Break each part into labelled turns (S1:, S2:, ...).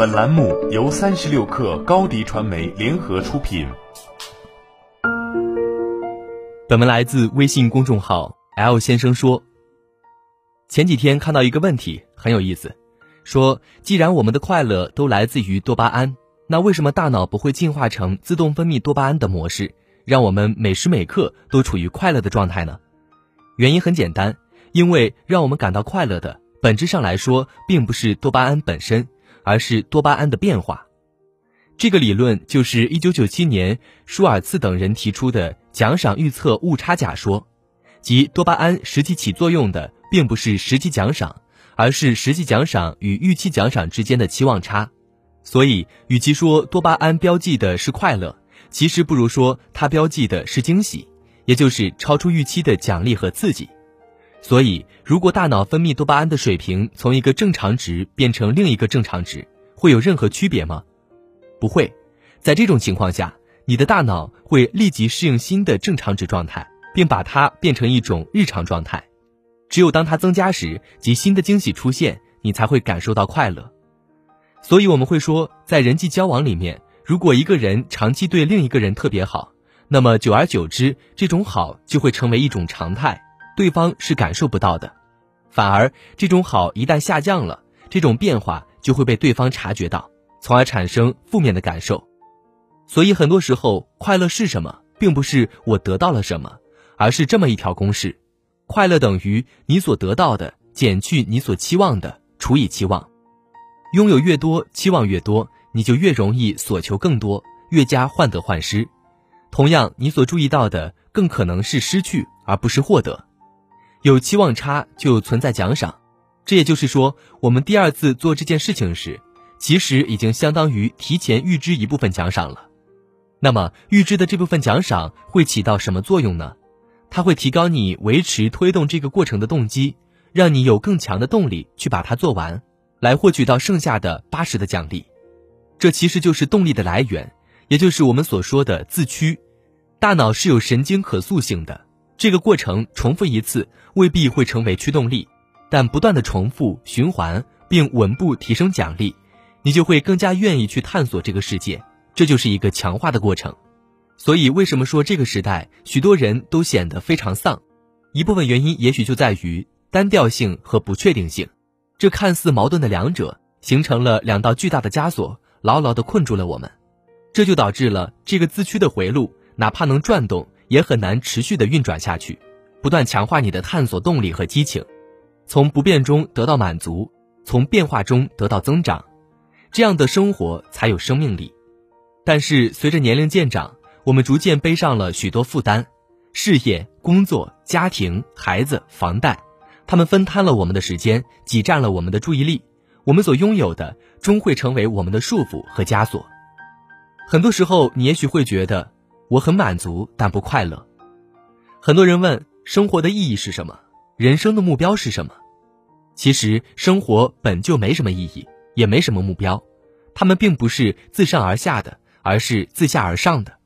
S1: 本栏目由三十六氪高低传媒联合出品。
S2: 本文来自微信公众号 L 先生说。前几天看到一个问题很有意思，说既然我们的快乐都来自于多巴胺，那为什么大脑不会进化成自动分泌多巴胺的模式，让我们每时每刻都处于快乐的状态呢？原因很简单，因为让我们感到快乐的。本质上来说，并不是多巴胺本身，而是多巴胺的变化。这个理论就是1997年舒尔茨等人提出的奖赏预测误差假说，即多巴胺实际起作用的并不是实际奖赏，而是实际奖赏与预期奖赏之间的期望差。所以，与其说多巴胺标记的是快乐，其实不如说它标记的是惊喜，也就是超出预期的奖励和刺激。所以，如果大脑分泌多巴胺的水平从一个正常值变成另一个正常值，会有任何区别吗？不会。在这种情况下，你的大脑会立即适应新的正常值状态，并把它变成一种日常状态。只有当它增加时，及新的惊喜出现，你才会感受到快乐。所以，我们会说，在人际交往里面，如果一个人长期对另一个人特别好，那么久而久之，这种好就会成为一种常态。对方是感受不到的，反而这种好一旦下降了，这种变化就会被对方察觉到，从而产生负面的感受。所以很多时候，快乐是什么，并不是我得到了什么，而是这么一条公式：快乐等于你所得到的减去你所期望的除以期望。拥有越多，期望越多，你就越容易所求更多，越加患得患失。同样，你所注意到的更可能是失去，而不是获得。有期望差就存在奖赏，这也就是说，我们第二次做这件事情时，其实已经相当于提前预支一部分奖赏了。那么，预支的这部分奖赏会起到什么作用呢？它会提高你维持推动这个过程的动机，让你有更强的动力去把它做完，来获取到剩下的八十的奖励。这其实就是动力的来源，也就是我们所说的自驱。大脑是有神经可塑性的。这个过程重复一次未必会成为驱动力，但不断的重复循环并稳步提升奖励，你就会更加愿意去探索这个世界。这就是一个强化的过程。所以，为什么说这个时代许多人都显得非常丧？一部分原因也许就在于单调性和不确定性。这看似矛盾的两者，形成了两道巨大的枷锁，牢牢地困住了我们。这就导致了这个自驱的回路，哪怕能转动。也很难持续的运转下去，不断强化你的探索动力和激情，从不变中得到满足，从变化中得到增长，这样的生活才有生命力。但是随着年龄渐长，我们逐渐背上了许多负担，事业、工作、家庭、孩子、房贷，他们分摊了我们的时间，挤占了我们的注意力，我们所拥有的终会成为我们的束缚和枷锁。很多时候，你也许会觉得。我很满足，但不快乐。很多人问生活的意义是什么，人生的目标是什么？其实生活本就没什么意义，也没什么目标，他们并不是自上而下的，而是自下而上的。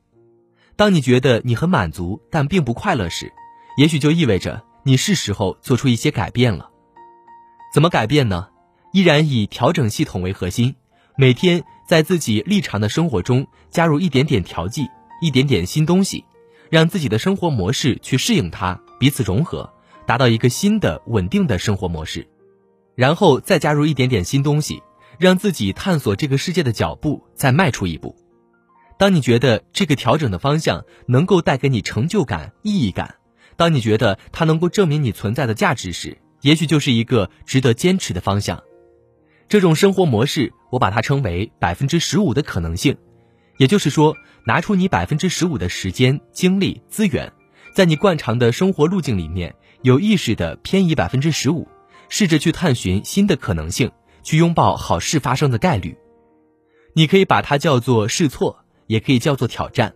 S2: 当你觉得你很满足，但并不快乐时，也许就意味着你是时候做出一些改变了。怎么改变呢？依然以调整系统为核心，每天在自己立场的生活中加入一点点调剂。一点点新东西，让自己的生活模式去适应它，彼此融合，达到一个新的稳定的生活模式，然后再加入一点点新东西，让自己探索这个世界的脚步再迈出一步。当你觉得这个调整的方向能够带给你成就感、意义感，当你觉得它能够证明你存在的价值时，也许就是一个值得坚持的方向。这种生活模式，我把它称为百分之十五的可能性。也就是说，拿出你百分之十五的时间、精力、资源，在你惯常的生活路径里面，有意识的偏移百分之十五，试着去探寻新的可能性，去拥抱好事发生的概率。你可以把它叫做试错，也可以叫做挑战。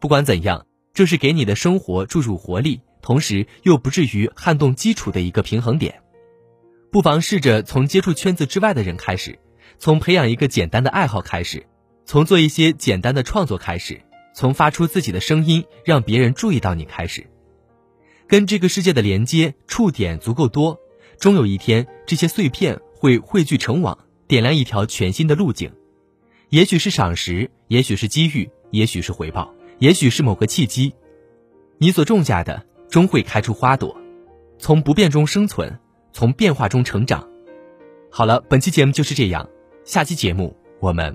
S2: 不管怎样，这是给你的生活注入活力，同时又不至于撼动基础的一个平衡点。不妨试着从接触圈子之外的人开始，从培养一个简单的爱好开始。从做一些简单的创作开始，从发出自己的声音让别人注意到你开始，跟这个世界的连接触点足够多，终有一天这些碎片会汇聚成网，点亮一条全新的路径。也许是赏识，也许是机遇，也许是回报，也许是某个契机。你所种下的终会开出花朵，从不变中生存，从变化中成长。好了，本期节目就是这样，下期节目我们